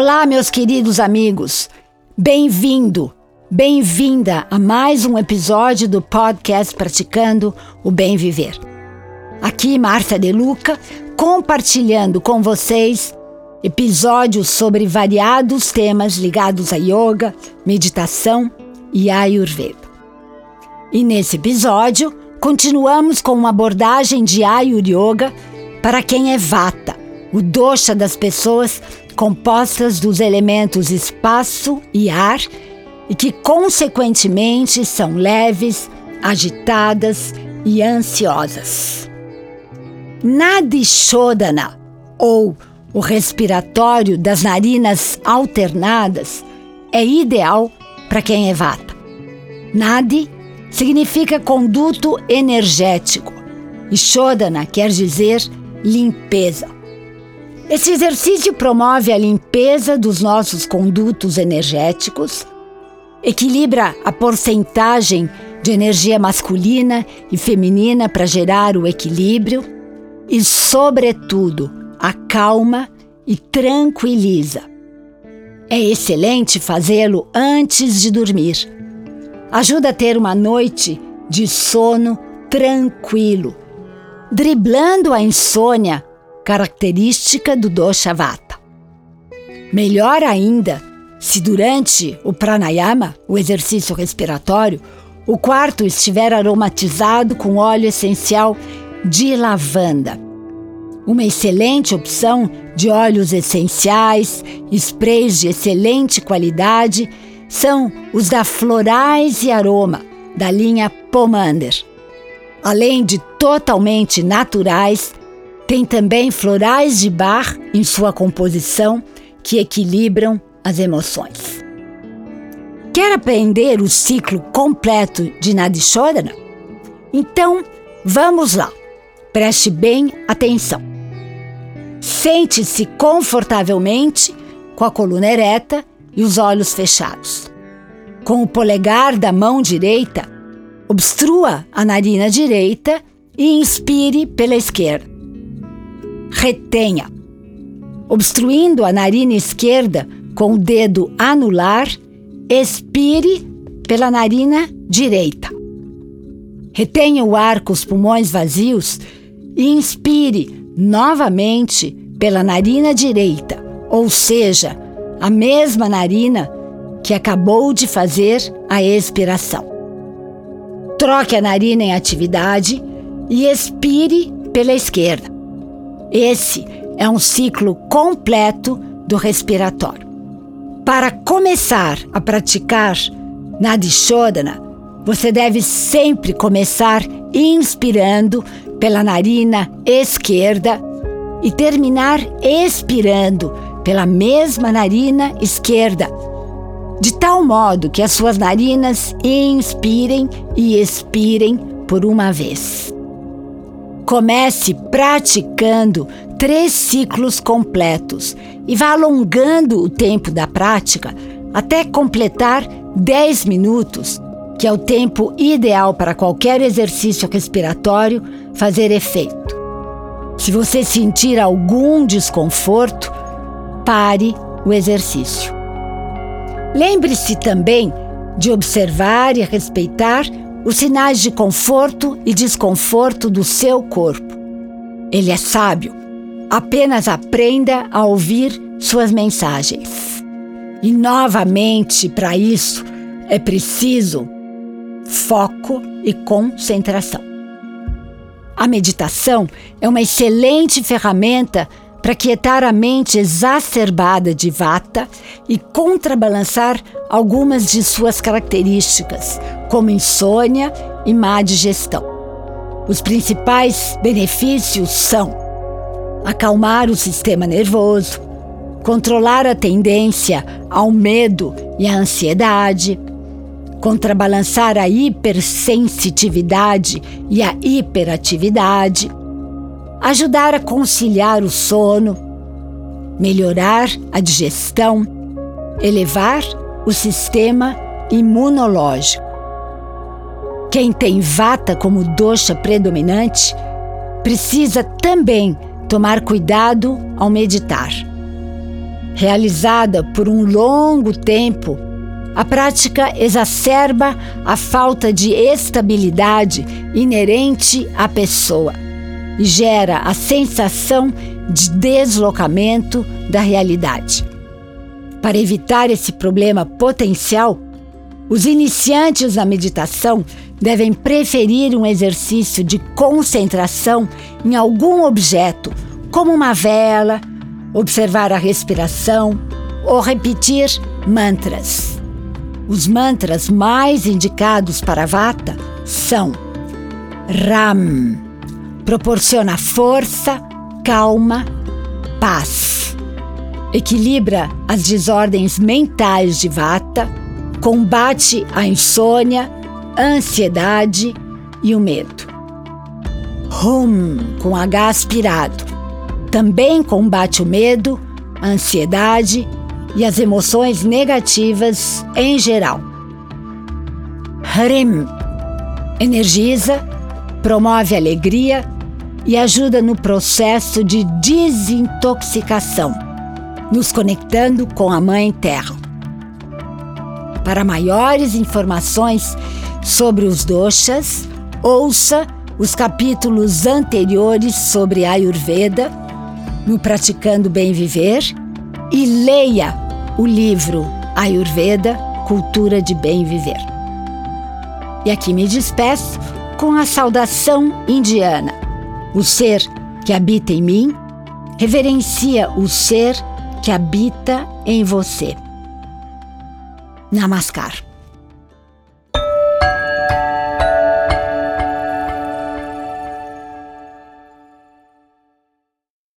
Olá, meus queridos amigos. Bem-vindo, bem-vinda a mais um episódio do podcast Praticando o Bem Viver. Aqui, Márcia De Luca, compartilhando com vocês episódios sobre variados temas ligados a yoga, meditação e ayurveda. E nesse episódio, continuamos com uma abordagem de Ayur Yoga para quem é Vata, o dosha das pessoas compostas dos elementos espaço e ar e que, consequentemente, são leves, agitadas e ansiosas. Nadishodana, ou o respiratório das narinas alternadas, é ideal para quem é vata. Nadi significa conduto energético e Shodana quer dizer limpeza. Esse exercício promove a limpeza dos nossos condutos energéticos, equilibra a porcentagem de energia masculina e feminina para gerar o equilíbrio e, sobretudo, acalma e tranquiliza. É excelente fazê-lo antes de dormir. Ajuda a ter uma noite de sono tranquilo, driblando a insônia característica do dosha vata. Melhor ainda, se durante o pranayama, o exercício respiratório, o quarto estiver aromatizado com óleo essencial de lavanda. Uma excelente opção de óleos essenciais, sprays de excelente qualidade, são os da Florais e Aroma, da linha Pomander. Além de totalmente naturais, tem também florais de bar em sua composição que equilibram as emoções. Quer aprender o ciclo completo de Nadishodana? Então, vamos lá. Preste bem atenção. Sente-se confortavelmente com a coluna ereta e os olhos fechados. Com o polegar da mão direita, obstrua a narina direita e inspire pela esquerda retenha. Obstruindo a narina esquerda com o dedo anular, expire pela narina direita. Retenha o ar com os pulmões vazios e inspire novamente pela narina direita, ou seja, a mesma narina que acabou de fazer a expiração. Troque a narina em atividade e expire pela esquerda. Esse é um ciclo completo do respiratório. Para começar a praticar Nadishodana, você deve sempre começar inspirando pela narina esquerda e terminar expirando pela mesma narina esquerda, de tal modo que as suas narinas inspirem e expirem por uma vez. Comece praticando três ciclos completos e vá alongando o tempo da prática até completar 10 minutos, que é o tempo ideal para qualquer exercício respiratório fazer efeito. Se você sentir algum desconforto, pare o exercício. Lembre-se também de observar e respeitar os sinais de conforto e desconforto do seu corpo. Ele é sábio. Apenas aprenda a ouvir suas mensagens. E novamente, para isso, é preciso foco e concentração. A meditação é uma excelente ferramenta para quietar a mente exacerbada de vata e contrabalançar algumas de suas características, como insônia e má digestão. Os principais benefícios são acalmar o sistema nervoso, controlar a tendência ao medo e à ansiedade, contrabalançar a hipersensitividade e a hiperatividade, ajudar a conciliar o sono, melhorar a digestão, elevar o sistema imunológico. Quem tem vata como dosha predominante precisa também tomar cuidado ao meditar. Realizada por um longo tempo, a prática exacerba a falta de estabilidade inerente à pessoa e gera a sensação de deslocamento da realidade. Para evitar esse problema potencial, os iniciantes na meditação devem preferir um exercício de concentração em algum objeto, como uma vela, observar a respiração ou repetir mantras. Os mantras mais indicados para Vata são Ram, proporciona força, calma, paz. Equilibra as desordens mentais de Vata, combate a insônia, a ansiedade e o medo. Hum, com H aspirado, também combate o medo, a ansiedade e as emoções negativas em geral. Harim energiza, promove alegria e ajuda no processo de desintoxicação, nos conectando com a Mãe Terra. Para maiores informações sobre os doshas, ouça os capítulos anteriores sobre Ayurveda no Praticando Bem Viver e leia o livro Ayurveda Cultura de Bem Viver. E aqui me despeço com a saudação indiana. O ser que habita em mim reverencia o ser que habita em você. Namaskar.